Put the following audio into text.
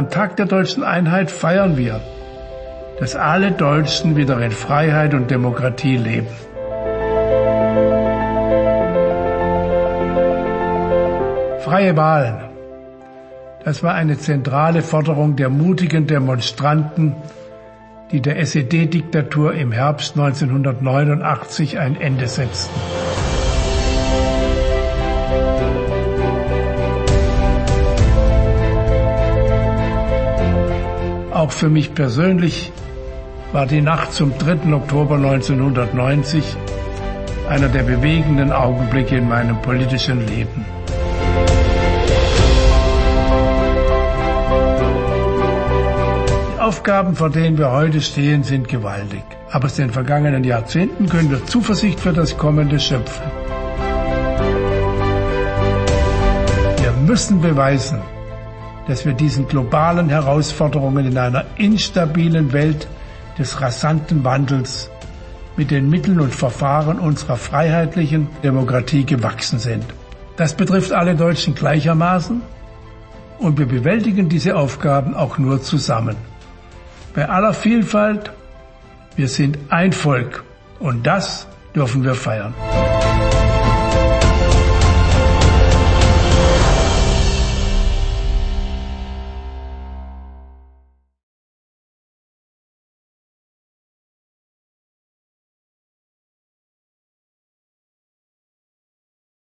am Tag der deutschen Einheit feiern wir, dass alle Deutschen wieder in Freiheit und Demokratie leben. Freie Wahlen. Das war eine zentrale Forderung der mutigen Demonstranten, die der SED-Diktatur im Herbst 1989 ein Ende setzten. Auch für mich persönlich war die Nacht zum 3. Oktober 1990 einer der bewegenden Augenblicke in meinem politischen Leben. Die Aufgaben, vor denen wir heute stehen, sind gewaltig. Aber aus den vergangenen Jahrzehnten können wir Zuversicht für das Kommende schöpfen. Wir müssen beweisen, dass wir diesen globalen Herausforderungen in einer instabilen Welt des rasanten Wandels mit den Mitteln und Verfahren unserer freiheitlichen Demokratie gewachsen sind. Das betrifft alle Deutschen gleichermaßen und wir bewältigen diese Aufgaben auch nur zusammen. Bei aller Vielfalt, wir sind ein Volk und das dürfen wir feiern.